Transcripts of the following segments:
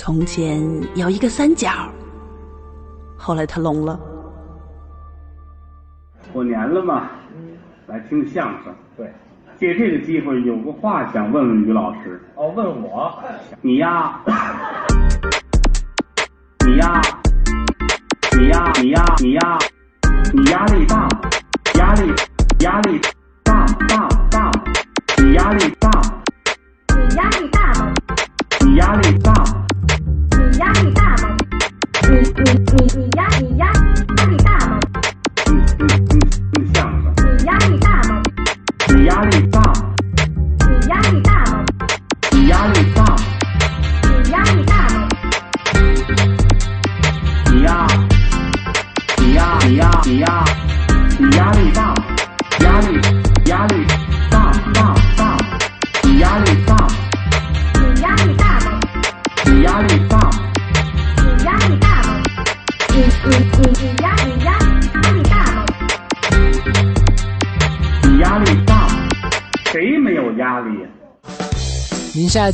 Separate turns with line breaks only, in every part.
从前有一个三角，后来他聋了。
过年了嘛，来听相声。
对，
借这个机会，有个话想问问于老师。
哦，问我，
你呀，你呀，你呀，你呀，你呀，你压力大吗？压力，压力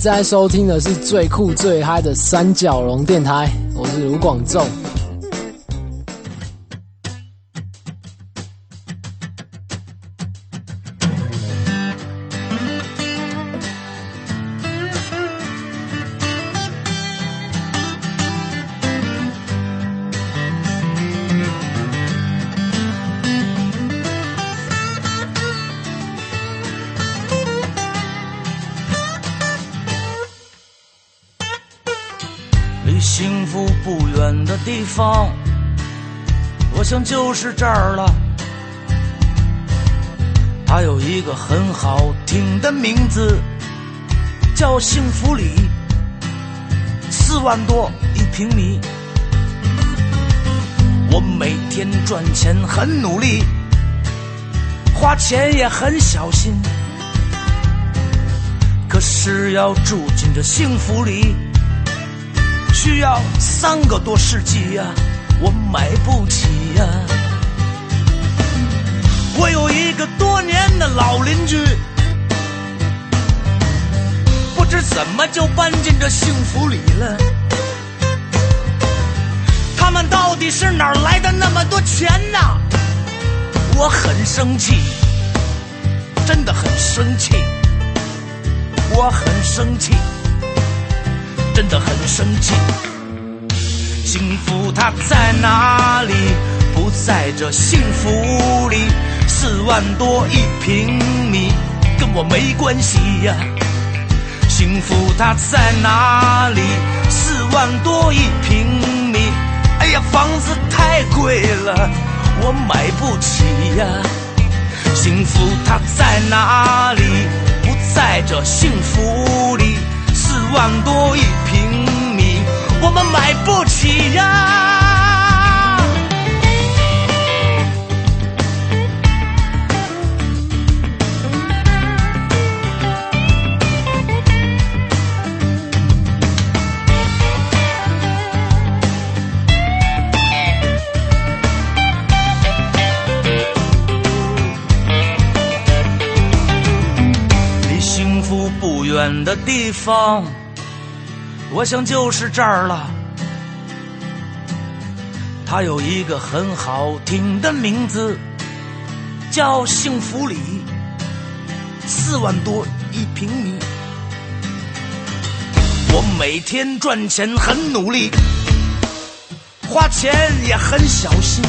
在正在收听的是最酷最嗨的三角龙电台，我是卢广仲。
是这儿了。它有一个很好听的名字，叫幸福里，四万多一平米。我每天赚钱很努力，花钱也很小心。可是要住进这幸福里，需要三个多世纪呀、我买不起呀、我有一个多年的老邻居，不知怎么就搬进这幸福里了。他们到底是哪儿来的那么多钱呢？我很生气，真的很生气，我很生气。真的很生气。幸福它在哪里？不在这幸福里。四万多一平米，跟我没关系呀。幸福它在哪里？四万多一平米，哎呀，房子太贵了，我买不起呀。幸福它在哪里？不在这幸福里。四万多一平米，我们买不起呀。远的地方，我想就是这儿了。它有一个很好听的名字，叫幸福里，四万多一平米。我每天赚钱很努力，花钱也很小心。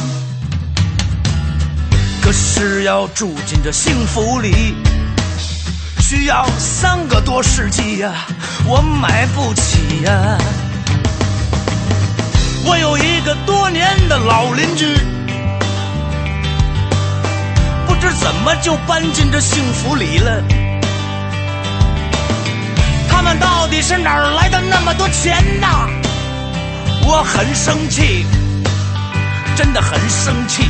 可是要住进这幸福里，要三个多世纪呀、我买不起呀、我有一个多年的老邻居，不知怎么就搬进这幸福里了。他们到底是哪儿来的那么多钱呐？我很生气，真的很生气，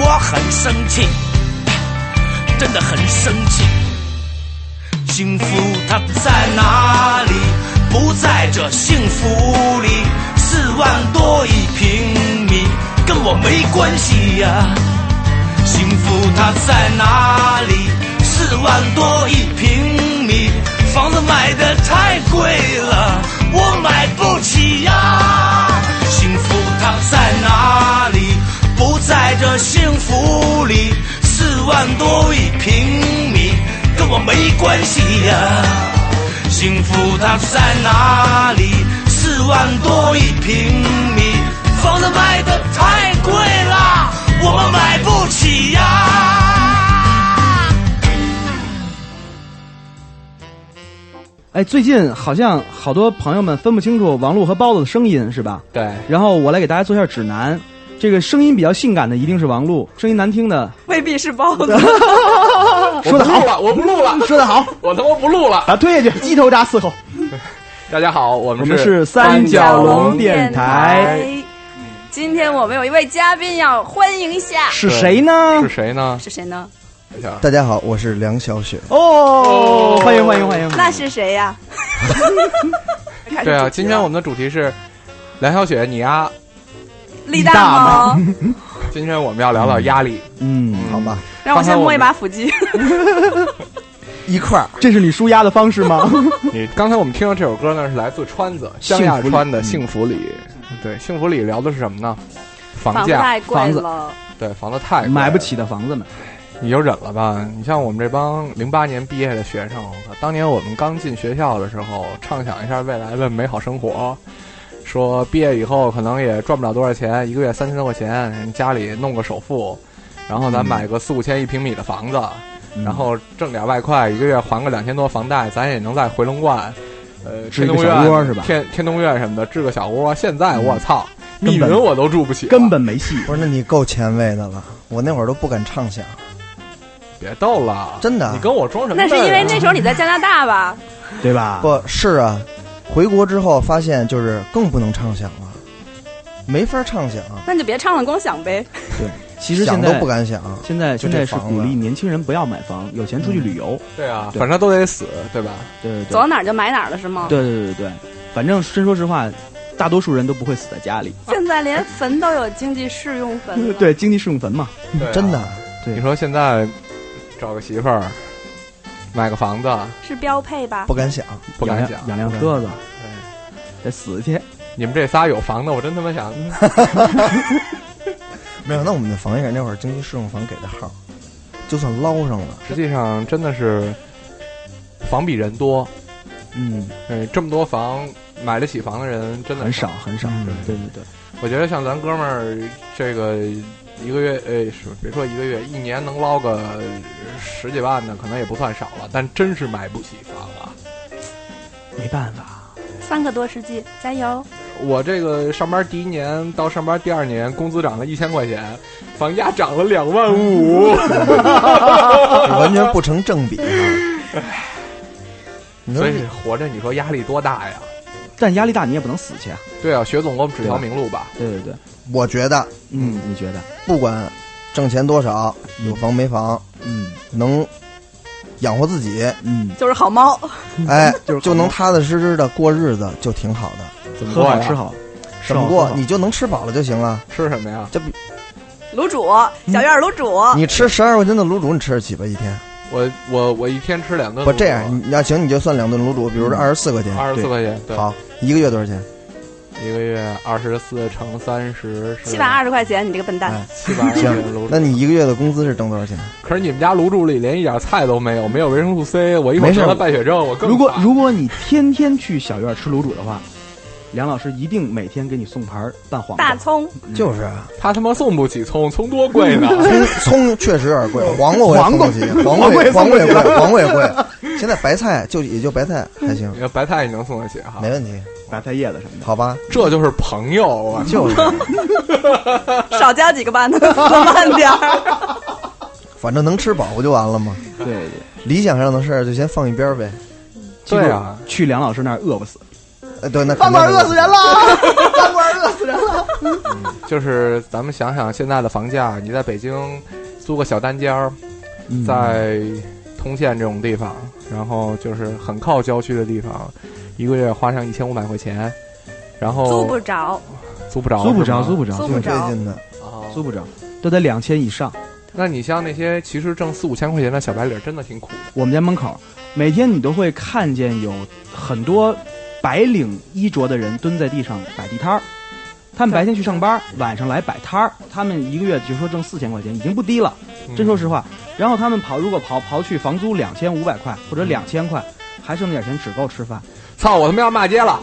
我很生气。真的很生气。幸福它在哪里？不在这幸福里。四万多一平米，跟我没关系呀、幸福它在哪里？四万多一平米，房子买的太贵了，我买不起呀。幸福它在哪里？不在这幸福里，四万多一平米跟我没关系呀。幸福它在哪里？四万多一平米，房子卖的太贵了，我们买不起呀。
哎，最近好像好多朋友们分不清楚王璐和包子的声音，是吧？
对，
然后我来给大家做一下指南。这个声音比较性感的一定是王璐，声音难听的
未必是包子。
说的好，
了，我不录了，
说的好，
我他妈不录了。
把它推下去，鸡头铡伺候。
大家好，我们
我们是
三
三角龙
龙
电台，
今天我们有一位嘉宾要欢迎一下，
是谁呢
是？谁呢？
是谁呢？
大家好，我是梁小雪。
哦，欢迎欢迎欢迎！
那是谁呀？
对啊，今天我们的主题是梁小雪，你呀。
力大吗？
今天我们要聊聊压力。
嗯，
好吧，
让我先摸一把腹肌。
一块儿
这是你舒压的方式吗？
你刚才我们听到这首歌呢，是来自川子
幸
江亚川的《幸福里》。对，《幸福里》聊的是什么呢？房价。
房子太贵了，
对，房子太贵
买不起的房子们，
你就忍了吧。你像我们这帮零八年毕业的学生，我靠当年我们刚进学校的时候，畅想一下未来的美好生活，说毕业以后可能也赚不了多少钱，一个月三千多块钱，家里弄个首付，然后咱
嗯
买个四五千一平米的房子，
嗯
然后挣点外快，一个月还个两千多房贷，咱也能在回龙观。呃，天通苑
小窝是吧
天天通苑什么的，置个小窝。现在我操，密云我都住不起，
根本没戏。
不是，那你够前卫的了。我那会儿都不敢畅想，
别逗了，
真的
你跟我装什么
那？是因为那时候你在加拿大吧？
对吧？
不是啊。回国之后发现，就是更不能畅想了，没法畅想，
那你就别唱了，光想呗。
对，其实
想都
现在
不敢想。
现在
就
现在是
这房子
鼓励年轻人不要买房，有钱出去旅游。
对啊，反正都得死，对吧？
对对
走到哪儿就买哪儿了是吗？
对对对对对，反正真说实话，大多数人都不会死在家里。
现在连坟都有经济适用坟了。
对，经济适用坟嘛。
啊
真的，
对
你说现在找个媳妇儿，买个房子，
是标配吧
不？敢想。
不敢想。
养辆车子，
对
得死去。
你们这仨有房的，我真他妈想，
没有，那我们的房也是那会儿经济适用房给的号，就算捞上了，
实际上真的是房比人多，
嗯，
对，这么多房，买得起房的人真的
很少。很少。
嗯
对对对，
我觉得像咱哥们儿，这个一个月，哎，是别说一个月，一年能捞个十几万的，可能也不算少了，但真是买不起房啊。
没办法。
三个多世纪，加油！
我这个上班第一年到上班第二年，工资涨了一千块钱，房价涨了两万五。
完全不成正比啊。
所以活着，你说压力多大呀？
但压力大，你也不能死去啊。
对啊，薛总给我们指条明路吧。
对对对，
我觉得
嗯，你觉得？
不管挣钱多少，有房没房，
嗯
能养活自己，
嗯，
就是好猫，
哎，
就是
就能踏踏实实的过日子，就挺好的。
怎么过
吃好，吃
怎么过你就能吃饱了就行了。
吃什么呀？
这比
卤煮，小院卤煮。
你吃十二块钱的卤煮，你吃得起吧？一天
我我我一天吃两顿。
不这样，你要行你就算两顿卤煮，比如说
嗯
二十四块钱，
二十四块钱，
好，一个月多少钱？
一个月二十四乘三十是
七百二十块钱，你这个笨蛋！
哎，
七百二十
那你一个月的工资是挣多少钱？
可是你们家卤煮里连一点菜都没有，没有维生素 C，我一会儿得了败血症，我更
如果如果你天天去小院吃卤煮的话，梁老师一定每天给你送盘拌黄瓜。
大葱，
就是啊，
他他妈送不起葱，葱多贵呢。
葱 葱确实有点贵，黄瓜我也
黄瓜
送不起，黄
黄瓜
黄瓜也贵，黄瓜也贵。现在白菜就也就白菜还行，
白菜你能送得起哈
没？问题，
白菜叶子什么的。
好吧？
这就是朋友啊！
就是，
少交几个班的，慢点儿。
反正能吃饱不就完了吗？
对对，
理想上的事儿就先放一边儿呗。
对啊，
去梁老师那儿饿不死。
呃，对，那
饭馆饿死人
了。
了，饭馆饿死人了。
就是咱们想想现在的房价，你在北京租个小单间儿，
嗯
在通县这种地方，然后就是很靠郊区的地方，一个月花上一千五百块钱，然后
租不着，
租不着，
租不着，租不着，
挺
租不着
费劲的，
哦
租不着，都得两千以上。
那你像那些其实挣四五千块钱的小白领，真的挺苦的。
我们家门口每天你都会看见有很多白领衣着的人蹲在地上摆地摊儿。他们白天去上班，晚上来摆摊儿。他们一个月就说挣四千块钱，已经不低了。真说实话，然后他们跑，如果刨刨去房租两千五百块或者两千块，还剩那点钱只够吃饭。
操，我他妈要骂街了。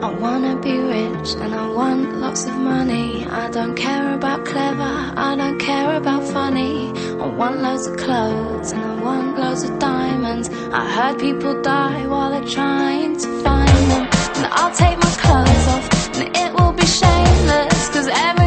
I wanna be rich and I want lots of money. I don't care about clever, I don't care about funny. Want loads of clothes and I want loads of diamonds. I heard people die while they're trying to find them. And I'll take my clothes off and it will be shameless. Cause everyone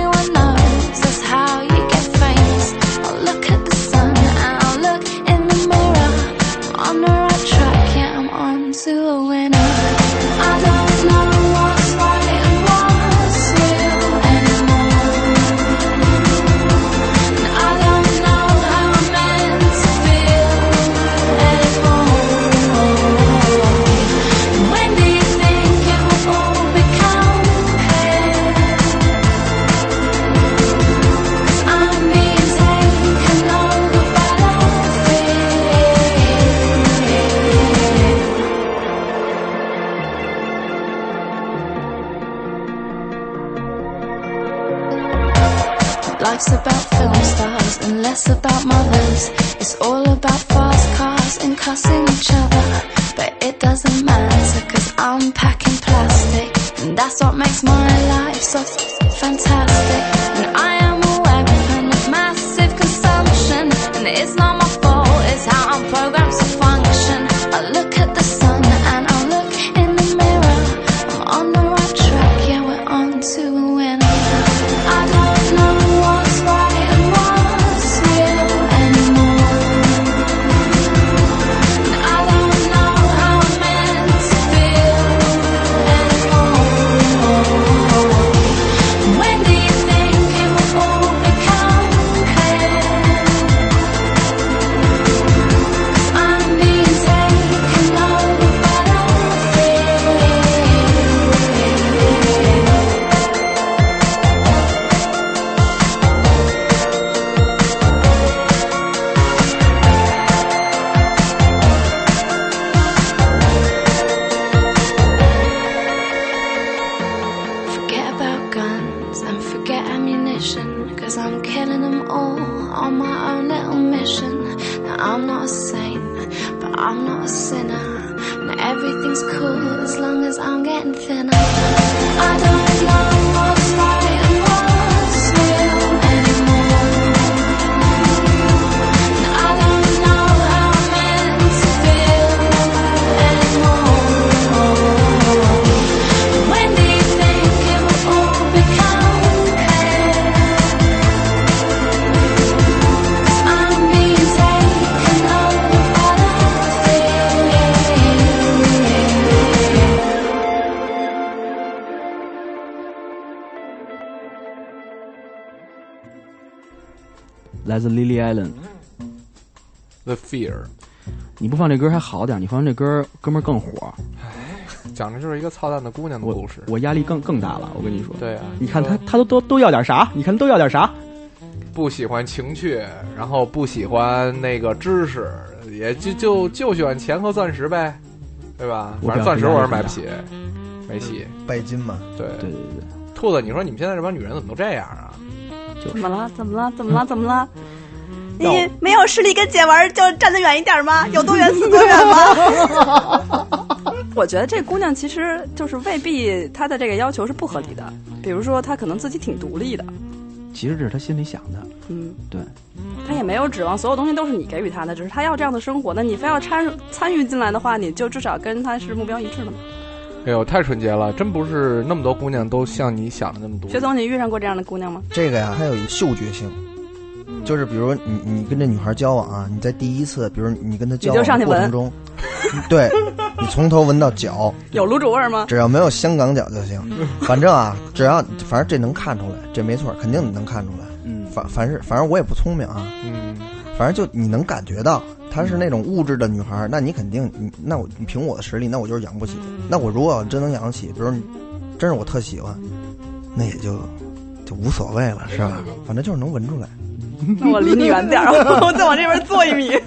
Allen》
，The Fear，
你不放这歌还好点，你放这歌，哥们儿更火。
讲的就是一个操蛋的姑娘的故事。
我压力更更大了，我跟你说。
对啊，
你看他，他都都都要点啥？你看都要点啥？
不喜欢情趣，然后不喜欢那个知识，也就就就喜欢钱和钻石呗，对吧？
我
反正钻石我是买不起，没戏。
拜金嘛，
对
对对对，
兔子，你说你们现在这帮女人怎么都这样啊？
怎么了？怎么了？怎么了？怎么了？你没有视力跟姐玩，就站得远一点吗？有多远死多远吗？我觉得这姑娘其实就是未必她的这个要求是不合理的，比如说她可能自己挺独立的，
其实这是她心里想的。
嗯，
对，
她也没有指望所有东西都是你给予她的，只是她要这样的生活。那你非要参参与进来的话，你就至少跟她是目标一致的嘛。
哎呦，太纯洁了，真不是那么多姑娘都像你想的那么多。
薛总，你遇上过这样的姑娘吗？
这个呀，还有一嗅觉性，就是比如你你跟这女孩交往啊，你在第一次，比如你跟她交往的过程中，对你从头闻到脚，
有卤煮味儿吗？
只要没有香港脚就行。反正啊，只要反正这能看出来，这没错，肯定能看出来。
嗯，
反反正反正我也不聪明啊，
嗯，
反正就你能感觉到她是那种物质的女孩，那你肯定你那我你凭我的实力，那我就是养不起。那我如果要真能养得起，比如真是我特喜欢，那也就就无所谓了，是吧？反正就是能闻出来。
那我离你远点儿，我再往这边坐一米。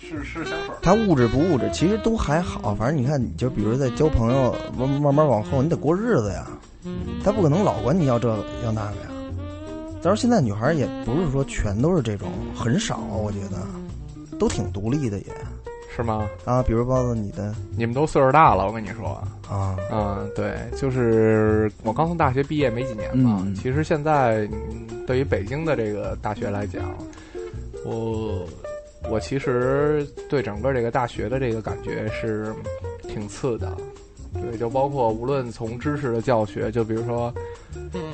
是是香水。
他物质不物质，其实都还好。反正你看，你就比如在交朋友，慢慢慢往后，你得过日子呀。他不可能老管你要这个要那个呀。但是现在女孩也不是说全都是这种，很少，我觉得都挺独立的也
是吗？
啊。比如包子，你的
你们都岁数大了，我跟你说
啊，
嗯，对，就是我刚从大学毕业没几年嘛。
嗯
其实现在嗯对于北京的这个大学来讲，我我其实对整个这个大学的这个感觉是挺次的。对，就包括无论从知识的教学，就比如说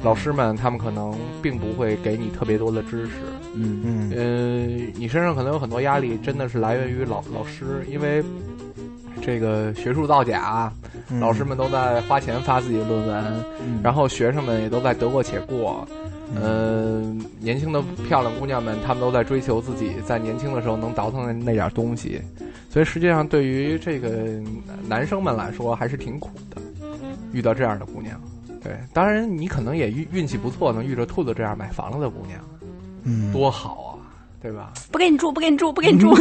老师们，他们可能并不会给你特别多的知识，
嗯
嗯
呃，你身上可能有很多压力，真的是来源于老老师，因为这个学术造假，
嗯
老师们都在花钱发自己的论文，
嗯
然后学生们也都在得过且过。呃，年轻的漂亮姑娘们，她们都在追求自己在年轻的时候能倒腾的那点东西，所以实际上对于这个男生们来说还是挺苦的，遇到这样的姑娘。对，当然你可能也运运气不错，能遇着兔子这样买房了的姑娘，
嗯，
多好啊，对吧？
不给你住，不给你住，不给你住。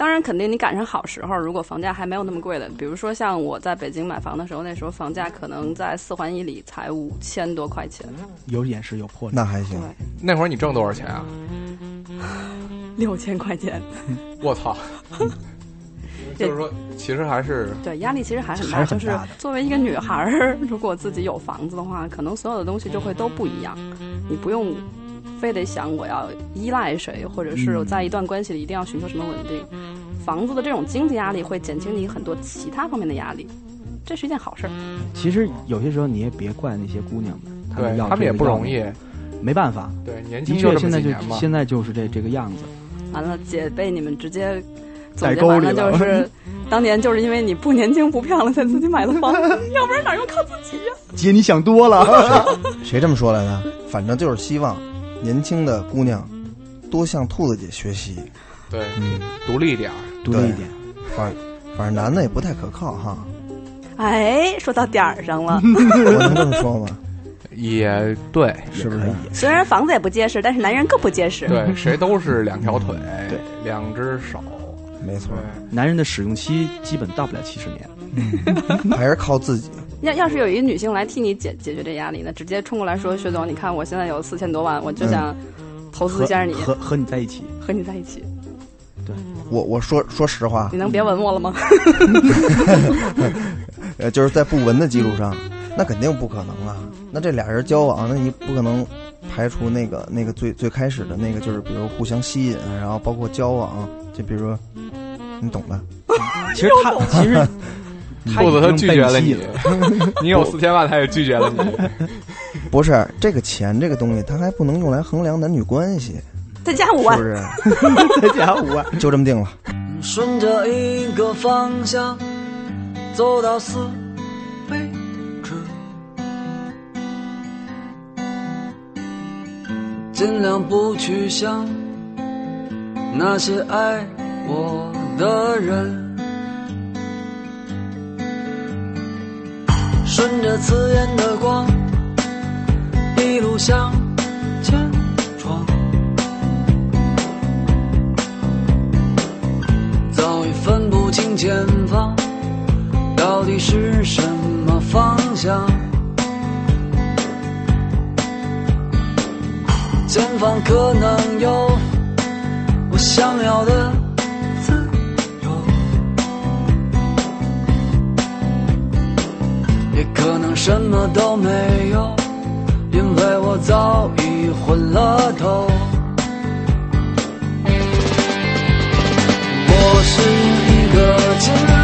当然，肯定你赶上好时候，如果房价还没有那么贵的，比如说像我在北京买房的时候，那时候房价可能在四环以里才五千多块钱，
有眼识有魄力。
那还行。
那会儿你挣多少钱啊？
六千块钱。
我操！就是说，其实还是
对压力其实还很大，
还是很
就是
大的
作为一个女孩儿，如果自己有房子的话，可能所有的东西就会都不一样，你不用非得想我要依赖谁，或者是我在一段关系里一定要寻求什么稳定。房子的这种经济压力会减轻你很多其他方面的压力，这是一件好事儿。
其实有些时候你也别怪那些姑娘们，她们要
对他们也不容易，
没办法。
对年
的
轻就这
确现在就。现在就是这这个样子。
完了，姐被你们直接总
带沟
结完了，
里了
就是当年就是因为你不年轻不漂亮才自己买的房，要不然哪用靠自己呀、
姐，你想多了。
谁这么说来的？反正就是希望年轻的姑娘多向兔子姐学习，
对，
嗯，
独立一点儿。
独立一点。
反反正男的也不太可靠哈，
哎，说到点儿上了。
我能这么说吗？
也对，
是不是？
虽然房子也不结实，但是男人更不结实。
对，谁都是两条腿，
对，
两只手，
没错，
男人的使用期基本到不了七十年。
还是靠自己。
要要是有一个女性来替你解解决这压力呢，直接冲过来说：“薛总，你看我现在有四千多万，我就想投资一下你，
和和你在一起。
和你在一起。
对我我说说实话
你，能别吻我了吗？
呃，就是在不吻的基础上，那肯定不可能啊。那这俩人交往，那你不可能排除那个那个最最开始的那个，就是比如互相吸引，然后包括交往，就比如说，你懂的。
其实他 其实他
兔子他拒绝了你 你有四千万，他也拒绝了你。
不是这个钱这个东西，它还不能用来衡量男女关系，
再加五万
是不，是？
再加五万。
就这么定了。
顺着一个方向走到死为止，尽量不去想那些爱我的人。顺着刺眼的光，一路向前闯。早已分不清前方到底是什么方向。前方可能有我想要的什么都没有，因为我早已昏了头。我是一个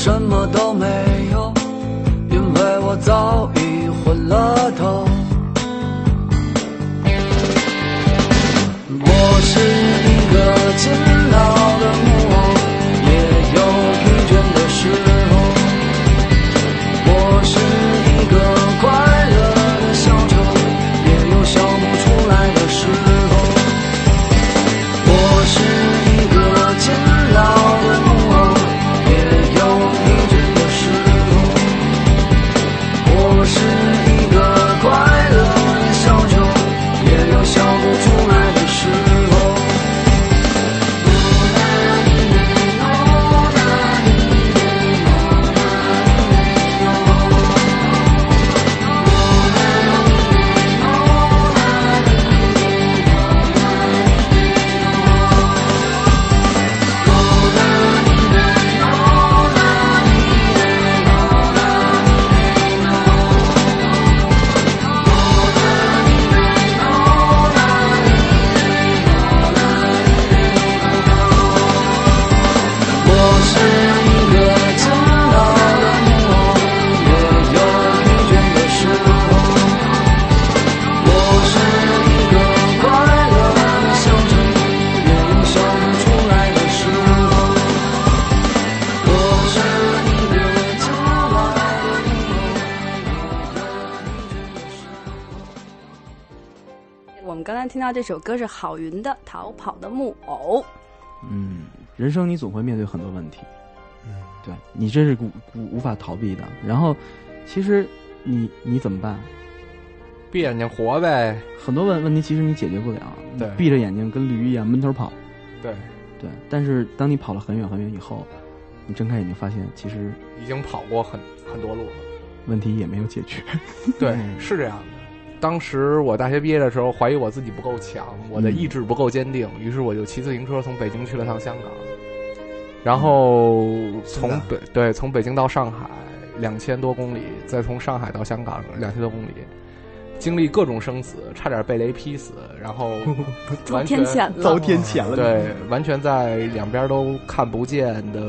什么都没有，因为我早已昏了头。
到这首歌是郝云的《逃跑的木偶》。
嗯，人生你总会面对很多问题，嗯，对你这是无无无法逃避的。然后，其实你你怎么办？
闭眼睛活呗。
很多问问题其实你解决不了，
对
闭着眼睛跟驴一样闷头跑。
对，
对，但是当你跑了很远很远以后，你睁开眼睛发现，其实
已经跑过很很多路了。
问题也没有解决。
对，是这样的。当时我大学毕业的时候，怀疑我自己不够强，我的意志不够坚定，于是我就骑自行车从北京去了趟香港，然后从北对从北京到上海两千多公里，再从上海到香港两千多公里，经历各种生死，差点被雷劈死，然后 完全
天谴了。
遭天谴了。
对，完全在两边都看不见的，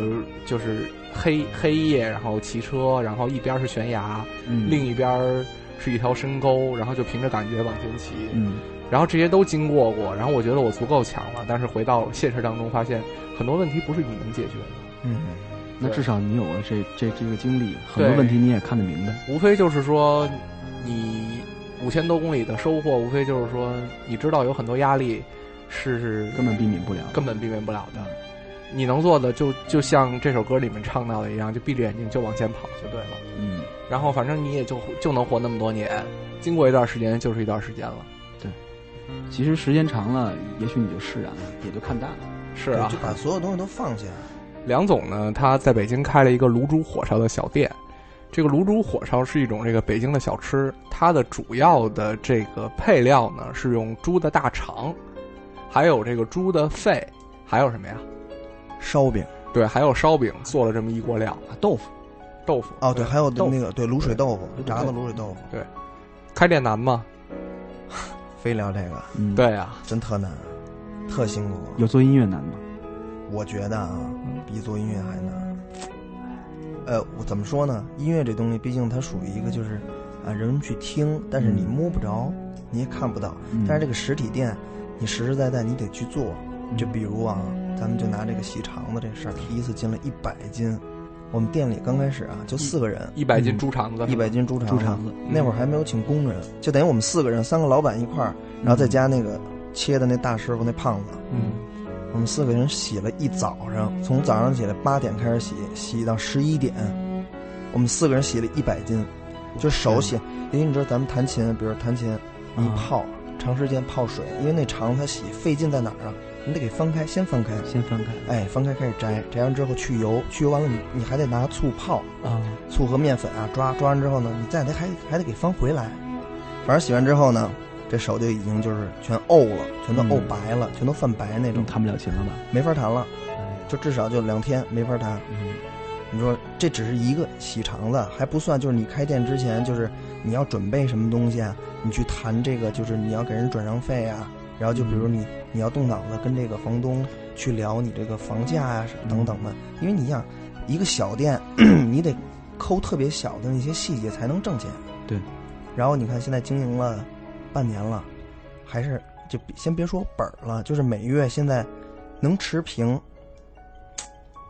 就是黑黑夜，然后骑车，然后一边是悬崖，
嗯。
另一边是一条深沟，然后就凭着感觉往前骑，
嗯，
然后这些都经过过，然后我觉得我足够强了，但是回到现实当中，发现很多问题不是你能解决的，
嗯，那至少你有了这这这个经历，很多问题你也看得明白。
无非就是说你五千多公里的收获，无非就是说你知道有很多压力是
根本避免不了，
根本避免不了的。你能做的就就像这首歌里面唱到的一样，就闭着眼睛就往前跑就对了。
嗯，
然后反正你也就就能活那么多年，经过一段时间就是一段时间了。
对其实时间长了，也许你就释然了，也就看淡了。
是啊
就，把所有东西都放下。
梁总呢，他在北京开了一个卤煮火烧的小店。这个卤煮火烧是一种这个北京的小吃，它的主要的这个配料呢是用猪的大肠，还有这个猪的肺，还有什么呀？
烧饼
对，还有烧饼，做了这么一锅料。
豆腐，
豆腐
哦，对，还有那个对卤水豆腐，炸的卤水豆腐，
对，开店难吗？
非聊这个，
嗯，，
对啊，
真特难，特辛苦。
有做音乐难吗？
我觉得啊，比做音乐还难。呃，我怎么说呢？音乐这东西，毕竟它属于一个就是啊，人们去听，但是你
嗯
摸不着，你也看不到。
嗯
但是这个实体店，你实实在在你得去做。就比如啊，咱们就拿这个洗肠子这事儿，第一次进了一百斤，我们店里刚开始啊，就四个人，
一百斤猪肠子，
一百斤猪肠
猪肠子，
那会儿还没有请工人，就等于我们四个人，三个老板一块儿，然后再加那个切的那大师傅那胖子，
嗯，
我们四个人洗了一早上，从早上起来八点开始洗，洗到十一点，我们四个人洗了一百斤，就手洗。因为你知道咱们弹琴，比如弹琴，你一
啊
泡，长时间泡水，因为那肠它洗费劲在哪儿啊？你得给翻开，先翻开，
先翻开，
哎，翻开开始摘，摘完之后去油，去油完了你你还得拿醋泡，
啊，
醋和面粉啊抓，抓完之后呢，你再得还还得给翻回来。反正洗完之后呢，这手就已经就是全沤了，全都沤白了，全都泛白那种，
弹不了琴了吧？
没法弹了，就至少就两天没法弹。
嗯，
你说这只是一个洗肠子，还不算就是你开店之前就是你要准备什么东西啊？你去谈这个就是你要给人转让费啊，然后就比如你你要动脑子跟这个房东去聊你这个房价啊等等的，因为你想一个小店，你得抠特别小的那些细节才能挣钱。
对。
然后你看现在经营了半年了，还是就比先别说本儿了，就是每月现在能持平。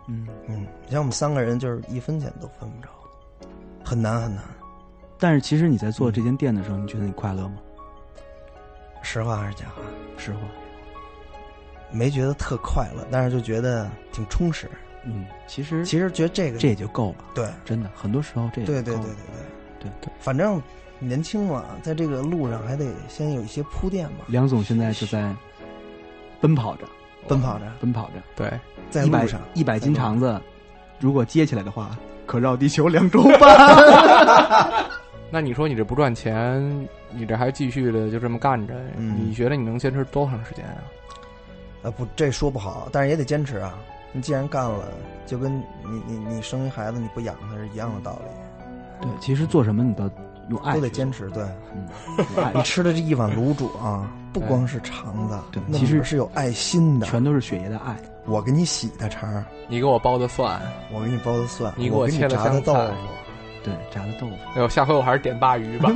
嗯
嗯，你像我们三个人就是一分钱都分不着，很难很难。
但是其实你在做这间店的时候，你觉得你快乐吗？
实话还是假话？
实话。
没觉得特快乐，但是就觉得挺充实。
嗯，其实
其实觉得这个
这也就够了。
对，
真的，很多时候这也
对对对对对
对，
反正年轻嘛，在这个路上还得先有一些铺垫嘛。
梁总现在就在奔跑着，
奔跑着，
奔跑着。
对，
在路上
一百斤肠子，如果接起来的话，可绕地球两周半。
那你说你这不赚钱，你这还继续的就这么干着，
嗯
你觉得你能坚持多长时间啊？
啊，不，这说不好，但是也得坚持啊。你既然干了，就跟你你你生一孩子你不养他是一样的道理。
对，其实做什么你都用爱
都得坚持。对，你吃的这一碗卤煮啊，不光是肠子，
对其实
是有爱心的，
全都是血液的爱。
我给你洗的肠，
你给我包的蒜，
我给你包的蒜，
你给
我给
切的
炸的豆腐。
对，炸的豆腐。
哎呦，下回我还是点鲅鱼吧。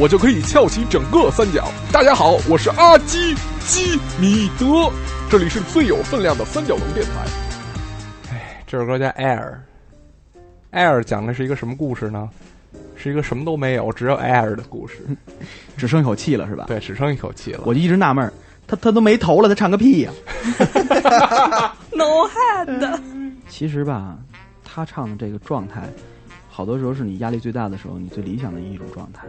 我就可以翘起整个三角。大家好，我是阿基基米德，这里是最有分量的三角龙电台。哎，这首歌叫《Air》，Air 讲的是一个什么故事呢？是一个什么都没有，只有 air 的故事，
只剩一口气了是吧？
对，只剩一口气了。
我就一直纳闷儿，他他都没头了，他唱个屁呀、
No head。
其实吧，他唱的这个状态，好多时候是你压力最大的时候，你最理想的一种状态。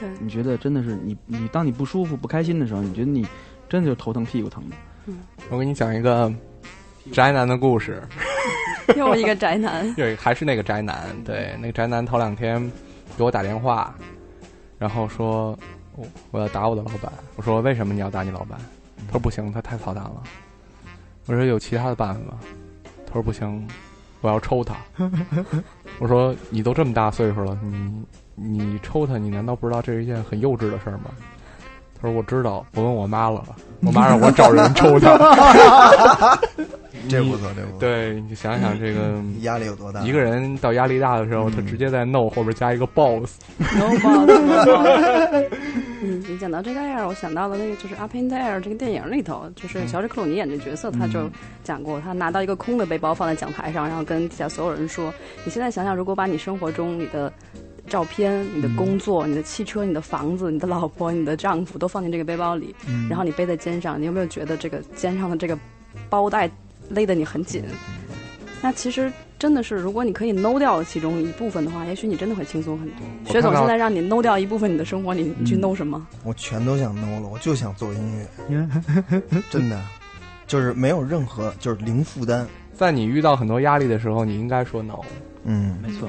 对，
你觉得真的是你你当你不舒服、不开心的时候，你觉得你真的就头疼、屁股疼的。
我给你讲一个宅男的故事。
又一个宅男。
对，还是那个宅男。对，那个宅男头两天给我打电话，然后说我我要打我的老板。我说为什么你要打你老板？他说不行，他太操蛋了。我说有其他的办法吗？他说不行，我要抽他。我说你都这么大岁数了，你你抽他，你难道不知道这是一件很幼稚的事儿吗？他说我知道，我问我妈了，我妈让我找人抽他。
这不错，这不错。
对，你想想这个
压力有多大？
一个人到压力大的时候，他直接在 no 后边加一个 boss。
No boss。嗯，你讲到这个 Air，我想到了那个就是《Up in the Air》这个电影里头，就是乔治克鲁尼演这角色，他就讲过，他拿到一个空的背包放在讲台上，然后跟底下所有人说：“你现在想想，如果把你生活中你的照片、你的工作、你的汽车、你的房子、你的老婆、你的丈夫都放进这个背包里，
嗯
然后你背在肩上，你有没有觉得这个肩上的这个包带勒得你很紧？那其实真的是，如果你可以 no 掉其中一部分的话，也许你真的会轻松很多。薛总现在让你 no 掉一部分你的生活，你你去 no 什么？
我全都想 no 了，我就想做音乐，真的，就是没有任何，就是零负担。
在你遇到很多压力的时候，你应该说 no。
嗯，
没错。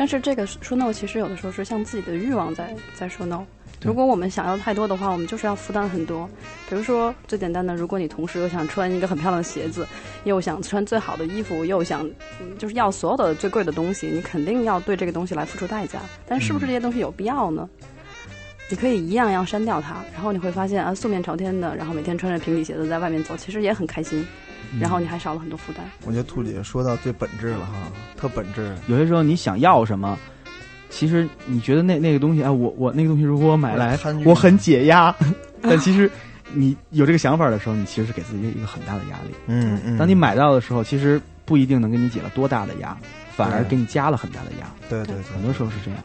但是这个说 no，其实有的时候是向自己的欲望在在说 no。如果我们想要太多的话，我们就是要负担很多。比如说最简单的，如果你同时又想穿一个很漂亮的鞋子，又想穿最好的衣服，又想嗯就是要所有的最贵的东西，你肯定要对这个东西来付出代价。但是是不是这些东西有必要呢？你可以一样一样删掉它，然后你会发现啊，素面朝天的，然后每天穿着平底鞋子在外面走，其实也很开心。然后你还少了很多负担。
我觉得兔姐说到最本质了哈，特本质。
有些时候你想要什么，其实你觉得那那个东西，哎，我我那个东西如果我买来，我很解压，但其实你有这个想法的时候，你其实是给自己一个很大的压力。
嗯嗯。
当你买到的时候，其实不一定能给你解了多大的压，反而给你加了很大的压。
对对对，
很多时候是这样。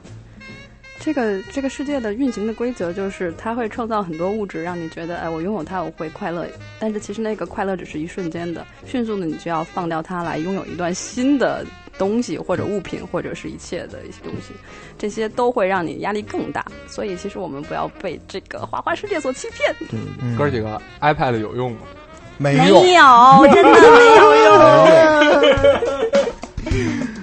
这个这个世界的运行的规则就是，它会创造很多物质，让你觉得，哎，我拥有它我会快乐。但是其实那个快乐只是一瞬间的，迅速的你就要放掉它来拥有一段新的东西或者物品或者是一切的一些东西，这些都会让你压力更大。所以其实我们不要被这个花花世界所欺骗。
嗯
哥几个 iPad 有用吗？
没
有，真的没有用。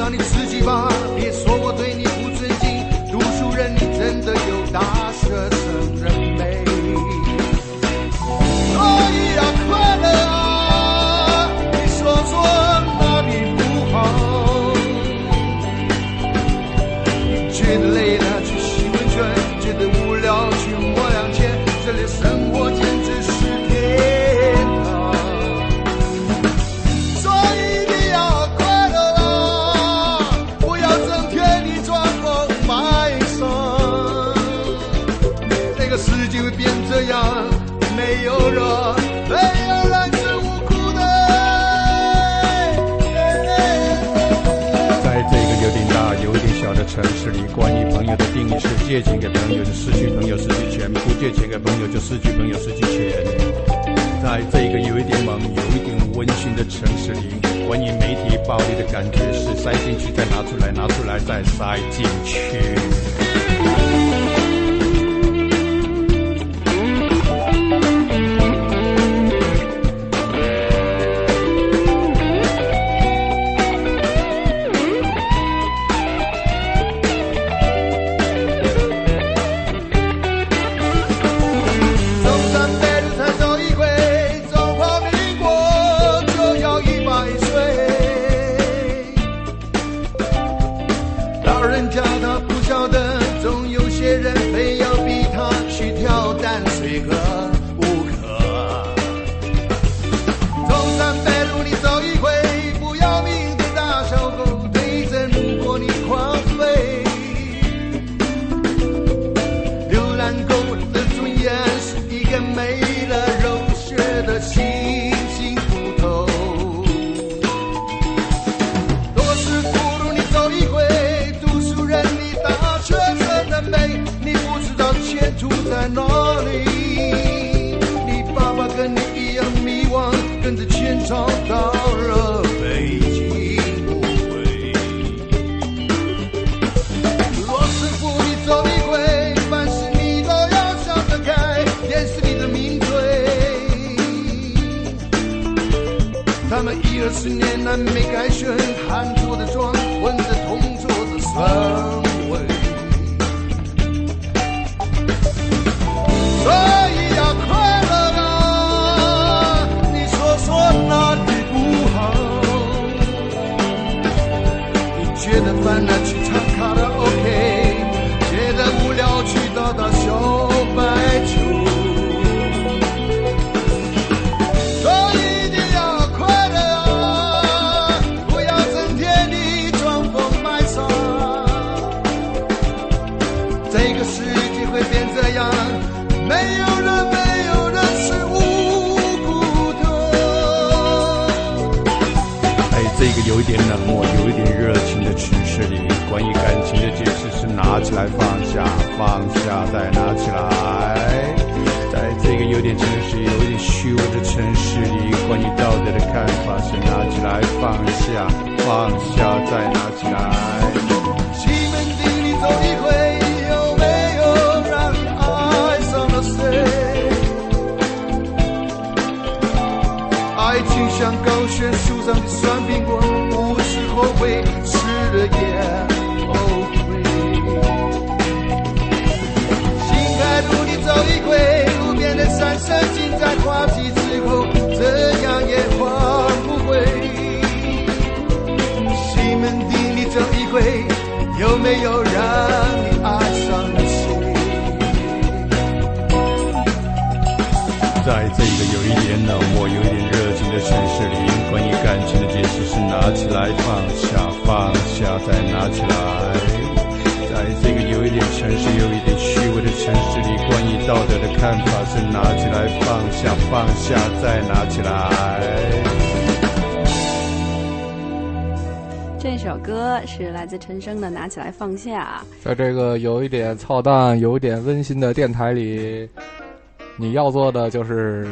就随便的找到你自己吧，
友的定义是借钱给朋友就失去朋友失去钱，不借钱给朋友就失去朋友失去钱。在这个有一点猛、有一点温馨的城市里，关于媒体暴力的感觉是塞进去再拿出来，拿出来再塞进去。
在哪里。你爸爸跟你一样迷惘，跟着钱找到了北京不回。罗斯福，你走一回，凡事你都要想得开，也是你的名嘴。他们一二十年来没改选，汉着的装，混着
拿起来放下，放下再拿起来。在这个有点真实、有点虚伪的城市里，关于道德的看法是拿起来放下，放下再拿起来。
西门町里走一回，有没有让你爱上了谁？爱情像高悬树上的酸苹果，不是后悔，吃了也有没有让你爱上了谁？
在这个有一点冷漠、有一点热情的城市里，关于感情的解释是拿起来放下，放下再拿起来。在这个有一点城市、有一点虚伪的城市里，关于道德的看法是拿起来放下，放下再拿起来。
这首歌是来自陈升的《拿起来放下
在这个有一点操蛋、有一点温馨的电台里，你要做的就是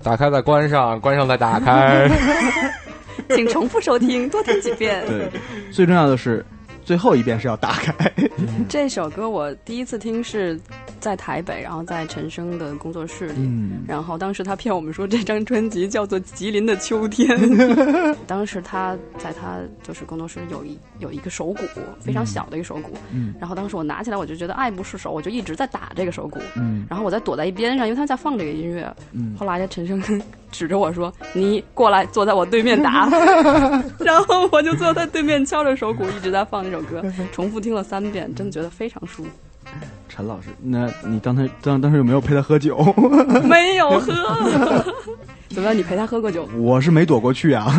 打开再关上，关上再打开。》，
请重复收听，多听几遍。
对，最重要的是最后一遍是要打开。
这首歌我第一次听是在台北，然后在陈升的工作室里，
嗯。
然后当时他骗我们说这张专辑叫做《吉林的秋天》，当时他在他就是工作室有一有一个手鼓，非常小的一个手鼓，
嗯。
然后当时我拿起来我就觉得爱不释手，我就一直在打这个手鼓，
嗯。
然后我在躲在一边上，因为他在放这个音乐，
嗯。
后来陈升指着我说：“你过来，坐在我对面打。” 然后我就坐在对面敲着手鼓，一直在放那首歌，重复听了三遍，真的觉得非常舒服。
陈老师，那你当时当当时有没有陪他喝酒？
没有喝，怎么样？你陪他喝过酒？
我是没躲过去啊。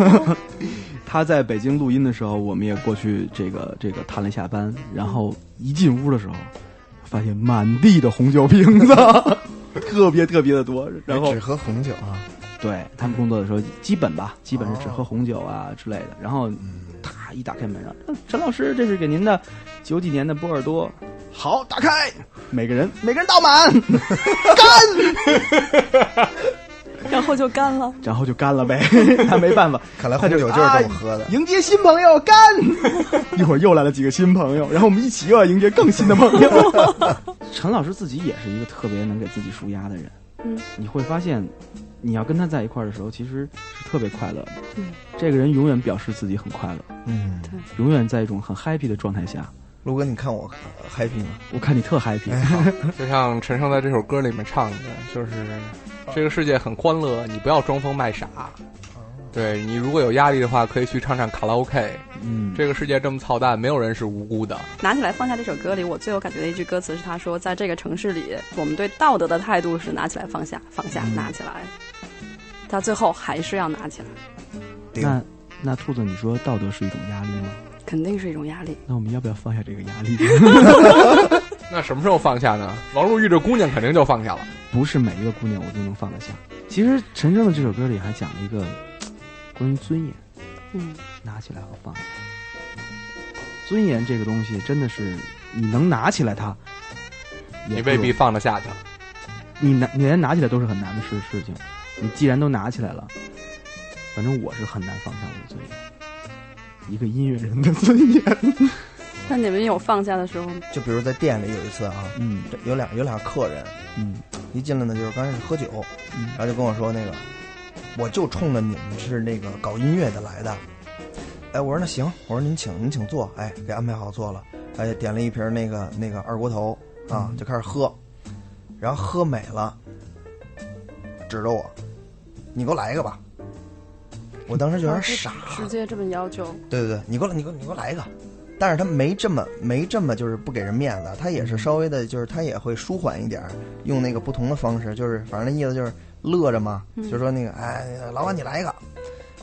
他在北京录音的时候，我们也过去这个这个探了一下班，然后一进屋的时候，发现满地的红酒瓶子，特别特别的多。然后
只喝红酒啊？
对他们工作的时候，基本吧，基本是只喝红酒啊之类的。然后，他一打开门，让陈老师，这是给您的九几年的波尔多。好，打开，每个人 每个人倒满，干，
然后就干了。
然后就干了呗。他没办法，
看来
他就
红酒就是这么喝的
啊迎接新朋友，干！一会儿又来了几个新朋友，然后我们一起又要迎接更新的朋友。陈老师自己也是一个特别能给自己舒压的人。
嗯，
你会发现，你要跟他在一块儿的时候，其实是特别快乐的。
嗯，
这个人永远表示自己很快乐，
嗯，
永远在一种很 happy 的状态下。
卢哥，你看我呃 happy 吗？
我看你特 happy，
就像陈升在这首歌里面唱的，就是这个世界很欢乐，你不要装疯卖傻。对你如果有压力的话，可以去唱唱卡拉 OK。
嗯，
这个世界这么操蛋，没有人是无辜的。
拿起来放下这首歌里，我最有感觉的一句歌词是他说，在这个城市里，我们对道德的态度是拿起来放下，放下拿起来，到最后还是要拿起来，
那那兔子，你说道德是一种压力吗？
肯定是一种压力。
那我们要不要放下这个压力？
那什么时候放下呢？王璐遇着姑娘肯定就放下了。
不是每一个姑娘我都能放得下。其实陈升的这首歌里还讲了一个关于尊严，
嗯，
拿起来和放下。尊严这个东西真的是你能拿起来它，
你未必放得下它。
你拿你连拿起来都是很难的事事情。你既然都拿起来了，反正我是很难放下我的尊严。一个音乐人的尊严。
那你们有放下的时候吗？
就比如在店里有一次啊，
嗯，
有俩有俩客人，
嗯，
一进来呢就是刚开始喝酒，
嗯
然后就跟我说那个，我就冲着你们是那个搞音乐的来的。哎，我说那行，我说您请您请坐，哎，给安排好坐了，哎，点了一瓶那个那个二锅头啊，就开始喝，然后喝美了，指着我，你给我来一个吧。我当时就有点傻，
直接这么要求，
对对对，你给我你给我你给我来一个。但是他没这么没这么就是不给人面子，他也是稍微的，就是他也会舒缓一点，用那个不同的方式，就是反正那意思就是乐着嘛，
嗯
就说那个哎，老板你来一个。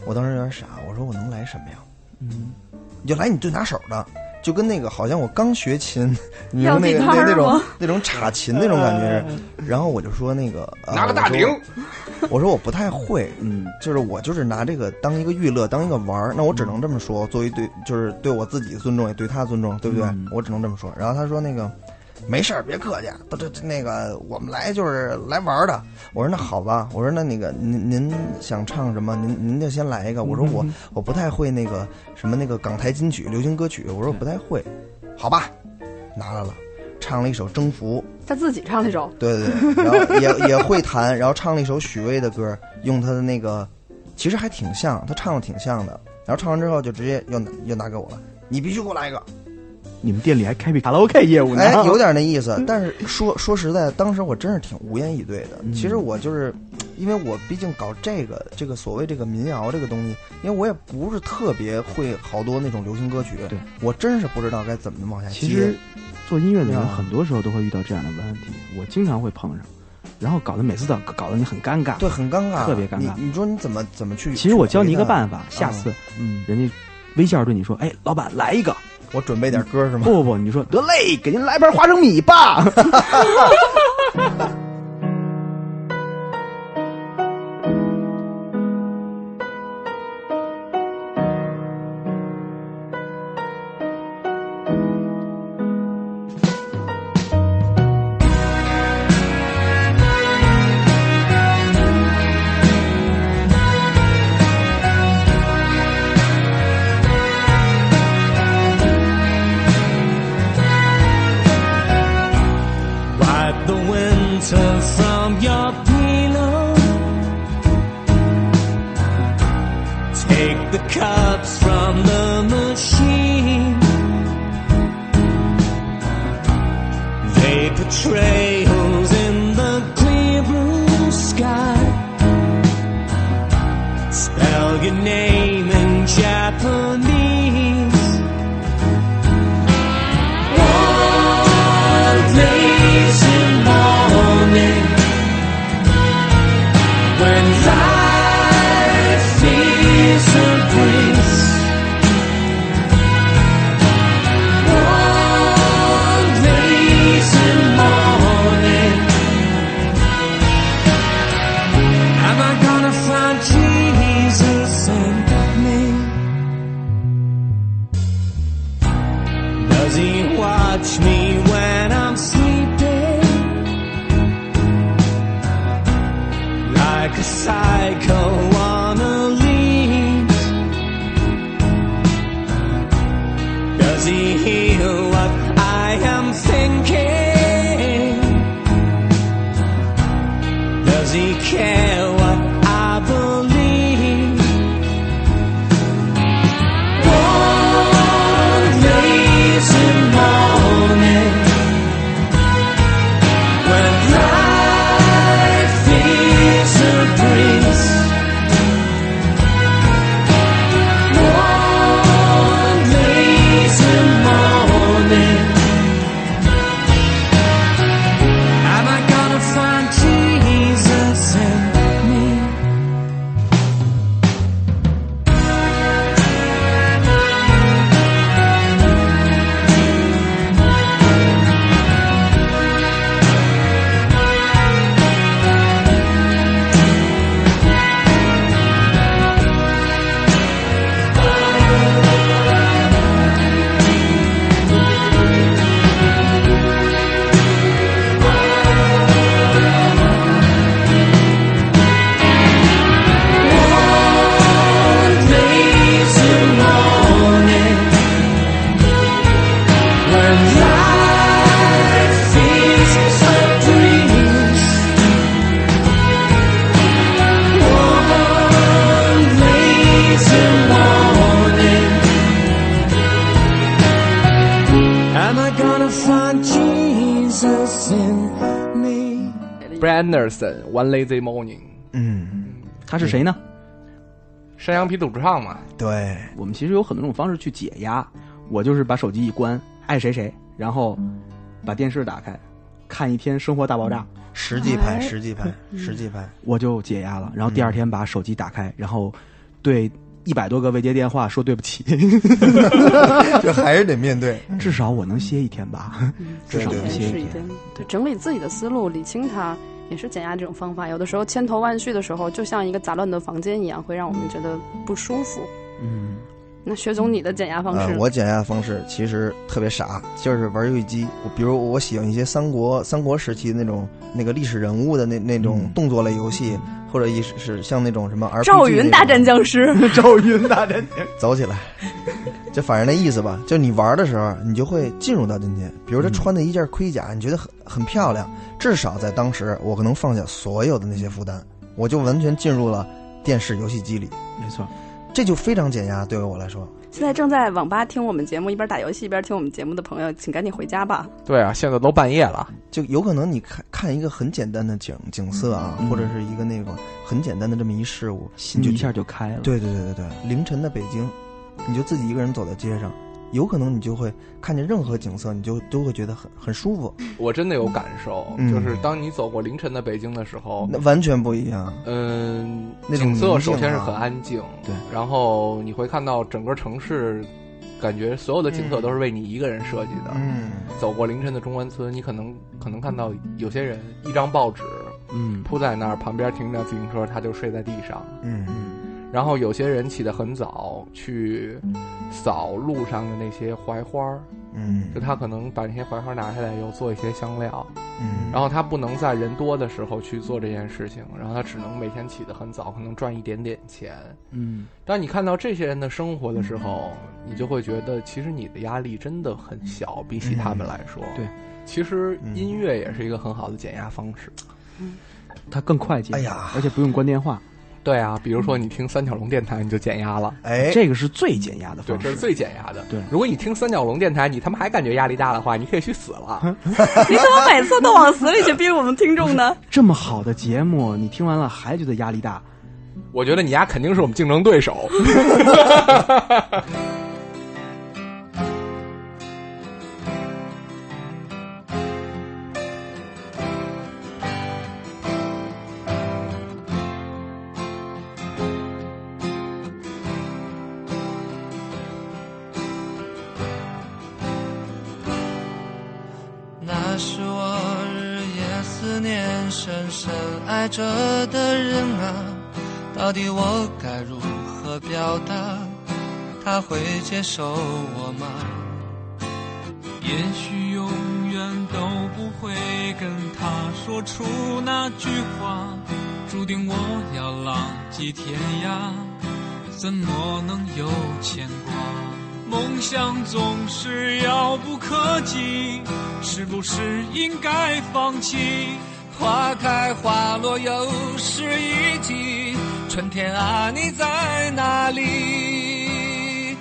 我当时有点傻，我说我能来什么呀？
嗯，
你就来你最拿手的，就跟那个好像我刚学琴，你
要
说那个那那种那种插琴那种感觉。然后我就说那个呃
拿个大铃，
我说 我说我不太会，嗯，就是我就是拿这个当一个娱乐，当一个玩儿，那我只能这么说，作为对就是对我自己尊重，也对他尊重，对不对？我只能这么说。然后他说那个没事儿，别客气，这这这那个我们来就是来玩儿的。我说那好吧，我说那那个您您想唱什么？您您就先来一个。我说我
嗯
我不太会那个什么那个港台金曲、流行歌曲，我说我不太会，好吧，拿来了，唱了一首《征服》。
他自己唱了一首，
对对对，然后也也会弹，然后唱了一首许巍的歌，用他的那个，其实还挺像，他唱的挺像的。然后唱完之后就直接又又拿给我了，你必须给我来一个。
你们店里还开辟卡拉 OK 业务呢？
哎，有点那意思。但是说说实在，当时我真是挺无言以对的。
嗯
其实我就是，因为我毕竟搞这个这个所谓这个民谣这个东西，因为我也不是特别会好多那种流行歌曲，
对
我真是不知道该怎么往下接。
其实做音乐的人
啊
很多时候都会遇到这样的问题，我经常会碰上，然后搞得每次都搞得你很尴尬，
对，很尴尬，
特别尴尬。
你你说你怎么怎么去？
其实我教你一个办法，下次
嗯，
人家微笑着对你说：“哎，老板来一个。”
我准备点歌是吗？
不不不，你说得嘞，给您来盘花生米吧。
One Lazy Morning，
嗯，
他是谁呢？
山羊皮主唱嘛。
对，
我们其实有很多种方式去解压。我就是把手机一关，爱谁谁，然后把电视打开，看一天《生活大爆炸》，
实际拍，实际拍，实际拍，
我就解压了。然后第二天把手机打开，然后对一百多个未接电话说对不起，
就还是得面对。
至少我能歇一天吧，至少能歇一天。
是一天，对，整理自己的思路，理清它，也是减压这种方法。有的时候千头万绪的时候，就像一个杂乱的房间一样，会让我们觉得不舒服。
嗯，
那薛总，你的减压方式？
呃，我减压方式其实特别傻，就是玩游戏机。我比如我喜欢一些三国三国时期的那种那个历史人物的那那种动作类游戏，或者一是像那种什么 RPG
赵云大战僵尸，
赵云大战僵尸，
走起来，就反正那意思吧。就你玩的时候，你就会进入到进去。比如他穿的一件盔甲，你觉得很很漂亮，至少在当时，我可能放下所有的那些负担，我就完全进入了电视游戏机里。
没错。
这就非常减压，对于我来说。
现在正在网吧听我们节目，一边打游戏一边听我们节目的朋友，请赶紧回家吧。
对啊，现在都半夜了，
就有可能你看看一个很简单的景景色啊，
嗯、
或者是一个那种很简单的这么一事物，
心就一下就开了。
对对对对对，凌晨的北京，你就自己一个人走在街上。有可能你就会看见任何景色，你就都会觉得很很舒服。
我真的有感受，
嗯、
就是当你走过凌晨的北京的时候，
那完全不一样。
嗯，
那
景色首先是
啊
很安静，
对，
然后你会看到整个城市，感觉所有的景色都是为你一个人设计的。
嗯，
走过凌晨的中关村，你可能可能看到有些人一张报纸，
嗯，
铺在那儿，旁边停一辆自行车，他就睡在地上。
嗯嗯
然后有些人起得很早去扫路上的那些槐花儿，
嗯。
就他可能把那些槐花拿下来以后做一些香料，
嗯。
然后他不能在人多的时候去做这件事情，然后他只能每天起得很早，可能赚一点点钱。
嗯，
当你看到这些人的生活的时候，你就会觉得其实你的压力真的很小，比起他们来说。
对，
其实音乐也是一个很好的减压方式。嗯。
它更快捷，
哎呀。
而且不用关电话。
对啊，比如说你听三角龙电台，你就减压了。
哎，
这个是最减压的，方式。
这是最减压的。
对
如果你听三角龙电台，你他妈还感觉压力大的话，你可以去死了。
你怎么每次都往死里去逼我们听众呢？
这么好的节目，你听完了还觉得压力大？
我觉得你丫肯定是我们竞争对手。
到底我该如何表达？他会接受我吗？
也许永远都不会跟他说出那句话，注定我要浪迹天涯，怎么能有牵挂？梦想总是遥不可及，是不是应该放弃？
花开花落又是一季，春天啊，你在哪里？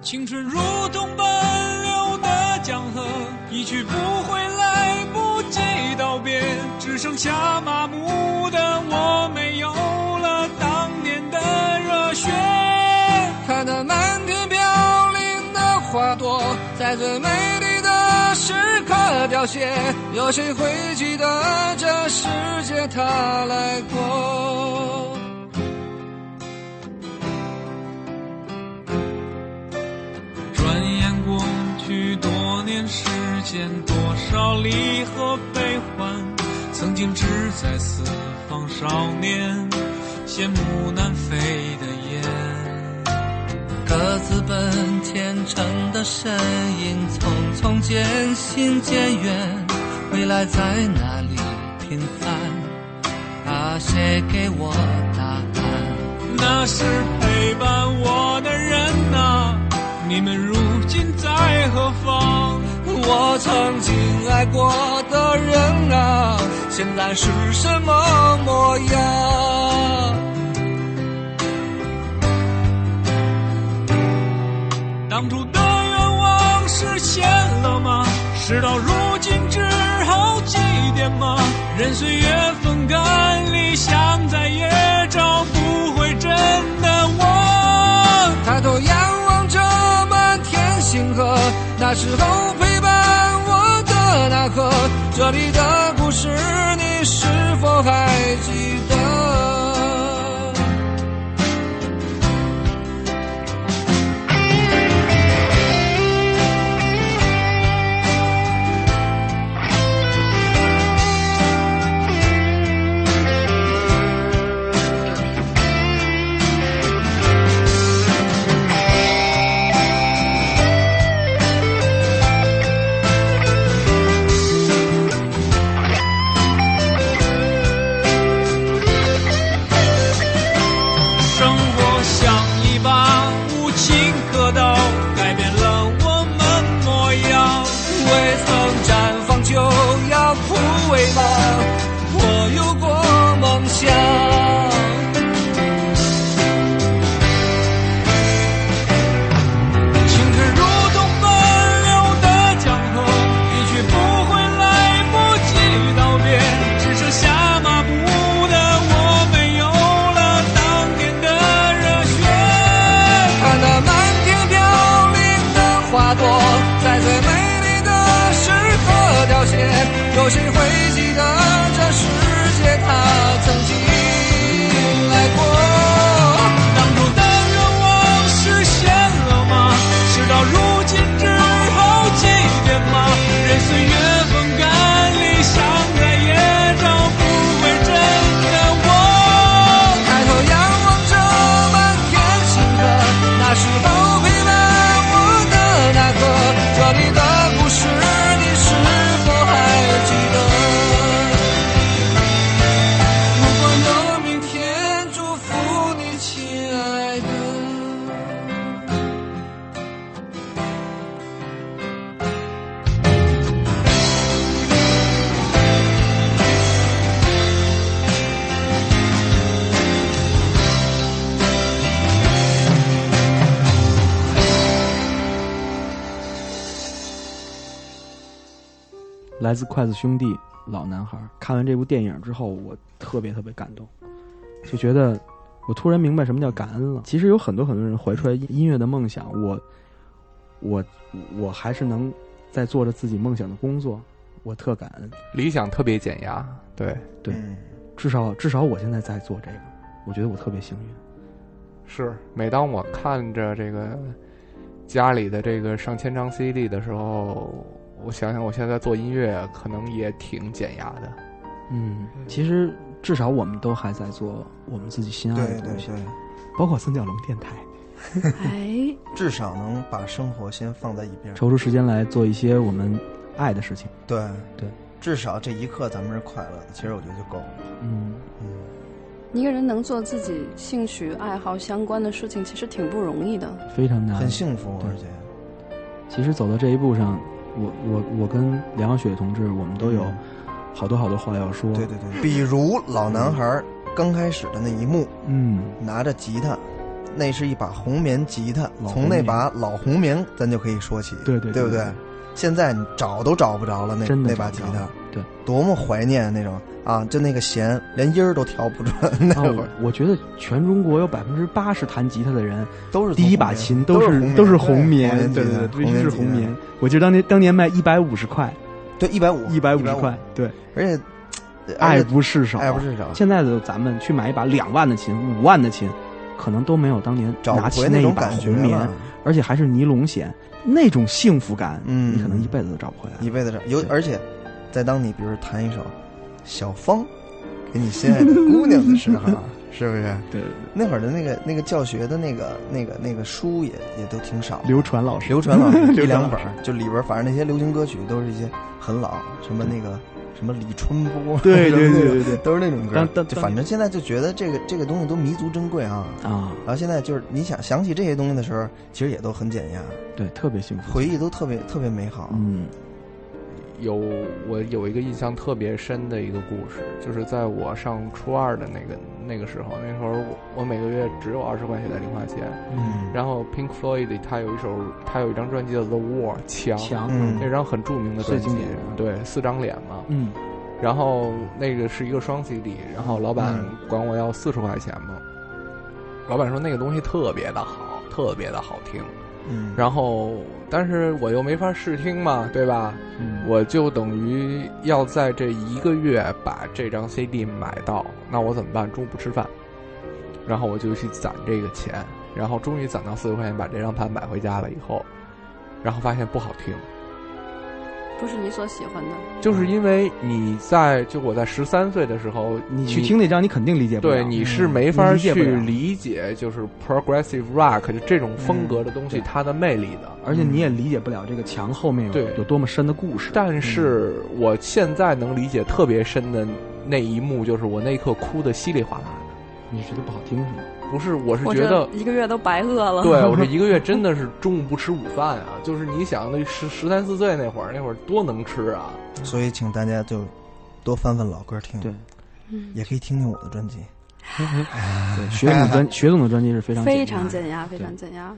青春如同奔流的江河，一去不回，来不及道别，只剩下麻木的我，没有了当年的热血。
看那漫天飘零的花朵，在最美丽的时刻凋谢，有谁会记得这世界它来过？
转眼过去多年时间，多少离合悲欢，曾经志在四方少年，羡慕南飞的雁。
各自奔前程的身影，匆匆渐行渐远，未来在哪里平凡？啊，谁给我答案？
那是陪伴我的人呐、你们如今在何方？
我曾经爱过的人啊，现在是什么模样？
当初的愿望实现了吗？事到如今只起点吗任岁月风干，理想再也找不回真的我。
抬头仰望着满天星河，那时候陪伴我的那颗，这里的故事你是否还记得？有谁会记得
来自筷子兄弟老男孩。看完这部电影之后，我特别特别感动，就觉得我突然明白什么叫感恩了。其实有很多很多人怀揣音乐的梦想，我我我还是能在做着自己梦想的工作，我特感恩。
理想特别减压，对
对，至少至少我现在在做这个，我觉得我特别幸运。
是，每当我看着这个家里的这个上千张 CD 的时候，我想想我现在做音乐可能也挺减压的。
嗯，其实至少我们都还在做我们自己心爱的东西，
对对
包括三角龙电台，
哎，
至少能把生活先放在一边。
抽出时间来做一些我们爱的事情。
对
对，
至少这一刻咱们是快乐的，其实我觉得就够了。
嗯
嗯，
一个人能做自己兴趣爱好相关的事情，其实挺不容易的。
非常难，
很幸福，而且
其实走到这一步上，我我我跟梁晓雪同志，我们都有好多好多话要说。
对对对，比如老男孩刚开始的那一幕，
嗯，
拿着吉他，那是一把红棉吉他，从那把老红棉咱就可以说起，
对对
对不对？现在你找都找不着了，那
真的
那把吉他。
对，
多么怀念那种啊！就那个弦，连音儿都调不准。那
啊
会儿。
我我觉得全中国有百分之八十弹吉他的人
都是
第一把琴都是
都是红棉对
对对对，
红棉吉他
必须是
红棉。
我记得当年当年卖一百五十块，
对，一百五，
一百五十块，对，
而且
爱不释手，
爱不释手。
现在的咱们去买一把两万的琴、五万的琴，可能都没有当年拿起
回那
一把红棉
了，
而且还是尼龙弦，那种幸福感，
嗯。
你可能一辈子都找不回来。
一辈子找有，而且在当你比如说弹一首《小芳》给你心爱的姑娘的时候，是不是？
对。对对，
那会儿的那个那个教学的那个那个那个书也也都挺少的，
流传老师，
流传老师 一两本儿，就里边反正那些流行歌曲都是一些很老，什么那个什么李春波，
对对对对对
都是那种歌
当当。
就反正现在就觉得这个这个东西都弥足珍贵啊
啊！
然后现在就是你想想起这些东西的时候，其实也都很减压，
对，特别幸福，
回忆都特别特别美好。
嗯，
有我有一个印象特别深的一个故事，就是在我上初二的那个那个时候，那时候我我每个月只有二十块钱的零花钱，
嗯
然后 Pink Floyd 他有一首他有一张专辑叫《The War》墙，
墙
嗯
那张很著名的专辑对，四张脸嘛，
嗯，
然后那个是一个双 CD，然后老板管我要四十块钱嘛。老板说那个东西特别的好，特别的好听。
嗯，
然后，但是我又没法试听嘛，对吧？
嗯
我就等于要在这一个月把这张 CD 买到，那我怎么办？中午不吃饭，然后我就去攒这个钱，然后终于攒到四十块钱，把这张盘买回家了以后，然后发现不好听，
不是你所喜欢的。
就是因为你在就我在十三岁的时候，
你去听那张，你肯定理解不了。
对，你是没
嗯
法去
理解，
就是 progressive rock 就这种风格的东西，它的魅力的。
而且你也理解不了这个墙后面有有多么深的故事。
但是我现在能理解特别深的那一幕，就是我那一刻哭的稀里哗啦的。
你觉得不好听是吗？
不是，我是觉得，
一个月都白饿了。
对我这 一个月真的是中午不吃午饭啊！就是你想那十十三四岁那会儿，那会儿多能吃啊！
所以请大家就多翻翻老歌听，
对，
也可以听听我的专辑。
对，学总专 学总的专辑是非常
非常减压，非常减压。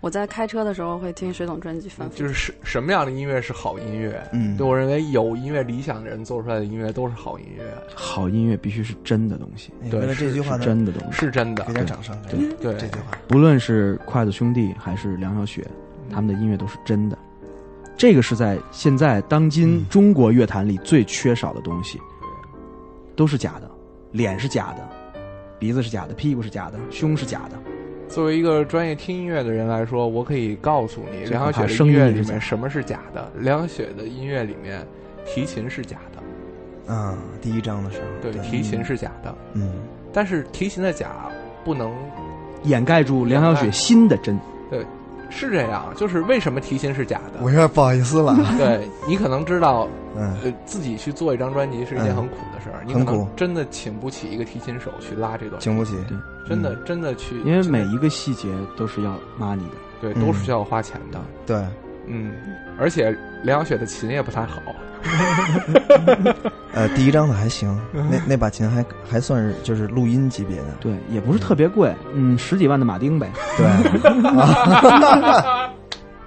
我在开车的时候会听水桶专辑反复。
就是什什么样的音乐是好音乐？
嗯。
对我认为有音乐理想的人做出来的音乐都是好音乐。
好音乐必须是真的东西，
对
为这句话
是真的东西，
是真的。
给点掌声。
对
对
这句话，
不论是筷子兄弟还是梁晓雪，他们的音乐都是真的。这个是在现在当今中国乐坛里最缺少的东西，都是假的，脸是假的，鼻子是假的，屁股是假的，胸是假的。
作为一个专业听音乐的人来说，我可以告诉你，梁晓雪的音乐里面什么是假的？梁晓雪的音乐里面，提琴是假的，
啊，第一章的时候，
对，提琴是假的，
嗯，
但是提琴的假不能
掩盖住梁晓雪心的真。
对，是这样。就是为什么提琴是假的？
我有点不好意思了。
对你可能知道，
嗯
呃，自己去做一张专辑是一件
嗯
很苦的事儿，你可
很苦
能真的请不起一个提琴手去拉这段，
请不起，
真的真的去，
因为每一个细节都是要 money 的。
对
嗯
都是需要花钱的。
对，
嗯，而且梁晓雪的琴也不太好。
呃，第一张的还行，那那把琴还还算是就是录音级别的，
对，也不是特别贵，嗯，十几万的马丁呗。
对，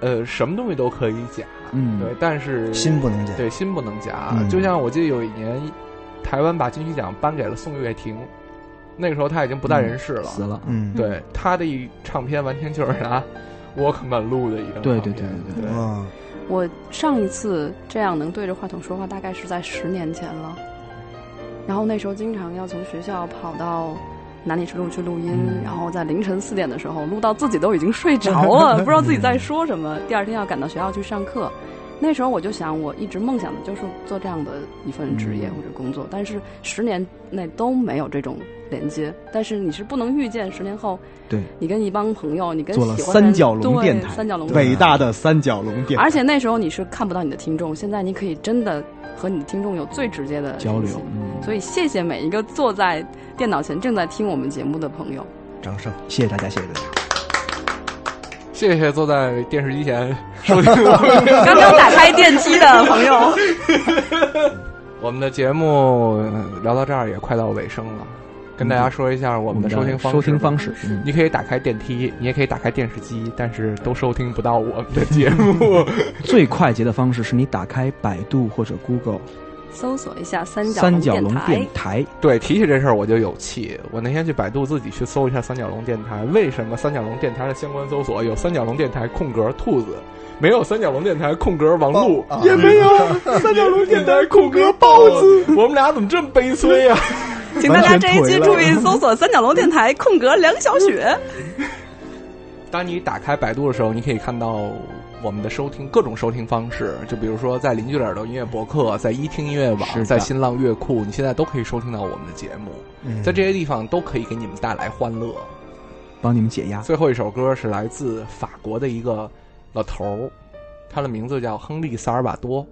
呃，什么东西都可以假，
嗯
对，但是
心不能假
对，心不能假。
嗯
就像我记得有一年，台湾把金曲奖颁给了宋岳庭，那个时候他已经不在人世了，
死了。
嗯，
对，他的一唱片完全就是拿 Walkman 录的一个，
对对对对对。
哇，
我上一次这样能对着话筒说话，大概是在十年前了。然后那时候经常要从学校跑到南礼士路去录音，
嗯。
然后在凌晨四点的时候录到自己都已经睡着了，不知道自己在说什么。第二天要赶到学校去上课，那时候我就想，我一直梦想的就是做这样的一份职业
嗯。
或者工作，但是十年内都没有这种连接。但是你是不能预见十年后，
对，
你跟一帮朋友，你跟
做了
喜欢
三角龙
对
电台，
三角龙
伟大的三角龙电台，
而且那时候你是看不到你的听众，现在你可以真的和你的听众有最直接的
交流。嗯
所以谢谢每一个坐在电脑前正在听我们节目的朋友。
掌声，
谢谢大家，谢谢大家。
谢谢坐在电视机前 收听
刚刚打开电梯的朋友，
我们的节目呃聊到这儿也快到尾声了，跟大家说一下我们的收听方式。
收听方式，嗯
你可以打开电梯，你也可以打开电视机，但是都收听不到我们的节目。
最快捷的方式是你打开百度或者 Google
搜索一下三角
三角龙
电台
对，提起这事儿我就有气。我那天去百度自己去搜一下三角龙电台，为什么三角龙电台的相关搜索有三角龙电台空格兔子，没有三角龙电台空格王璐，
哦
也没有三角龙电台空格包子。我们俩怎么这么悲催呀、
请大家这一期注意搜索三角龙电台空格梁小雪。
当你打开百度的时候，你可以看到我们的收听各种收听方式，就比如说在邻居的耳朵音乐博客，在一听音乐网，在新浪乐库，你现在都可以收听到我们的节目，
嗯
在这些地方都可以给你们带来欢乐。
帮你们解压。
最后一首歌是来自法国的一个老头儿，他的名字叫亨利·萨尔瓦多。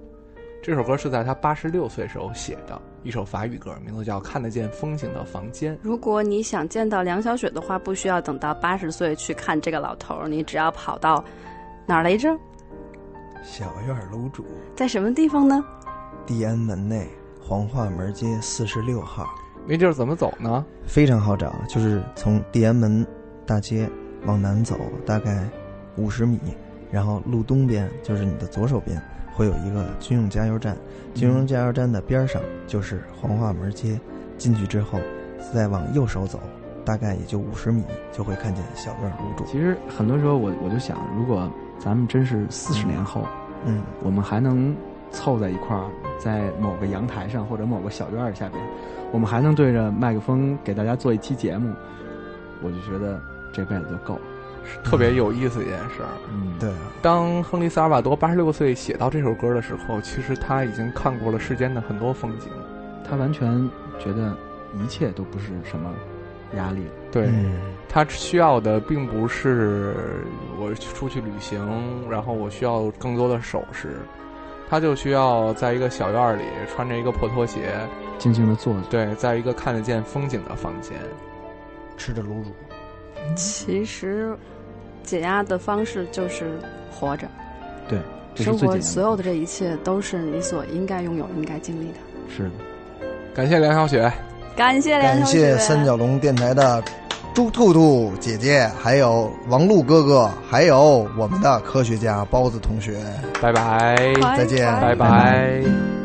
这首歌是在他八十六岁时候写的一首法语歌，名字叫《看得见风景的房间》。
如果你想见到梁小雪的话，不需要等到八十岁去看这个老头儿，你只要跑到哪儿来着？
小院楼主，
在什么地方呢？
地安门内黄化门街四十六号，
那地儿怎么走呢？
非常好找，就是从地安门大街往南走大概五十米，然后路东边就是你的左手边，会有一个军用加油站，军用加油站的边上就是黄化门街。进去之后，再往右手走，大概也就五十米，就会看见小院入住。
其实很多时候我我就想，如果咱们真是四十年后，
嗯，
我们还能凑在一块儿，在某个阳台上或者某个小院儿下边，我们还能对着麦克风给大家做一期节目，我就觉得这辈子就够了。
特别有意思一件事儿。
嗯，
对啊。
当亨利·萨尔瓦多八十六岁写到这首歌的时候，其实他已经看过了世间的很多风景，
他完全觉得一切都不是什么压力。
对、
嗯
他需要的并不是我出去旅行，然后我需要更多的首饰，他就需要在一个小院儿里穿着一个破拖鞋，
静静的坐着。
对，在一个看得见风景的房间，
吃着卤煮。
其实，解压的方式就是活着。
对，
生活。所有的这一切都是你所应该拥有、应该经历的。
是的。
感谢梁小雪，
感谢梁
感谢三角龙电台的朱兔兔姐姐，还有王璐哥哥，还有我们的科学家包子同学。
拜拜，
再见，
拜拜。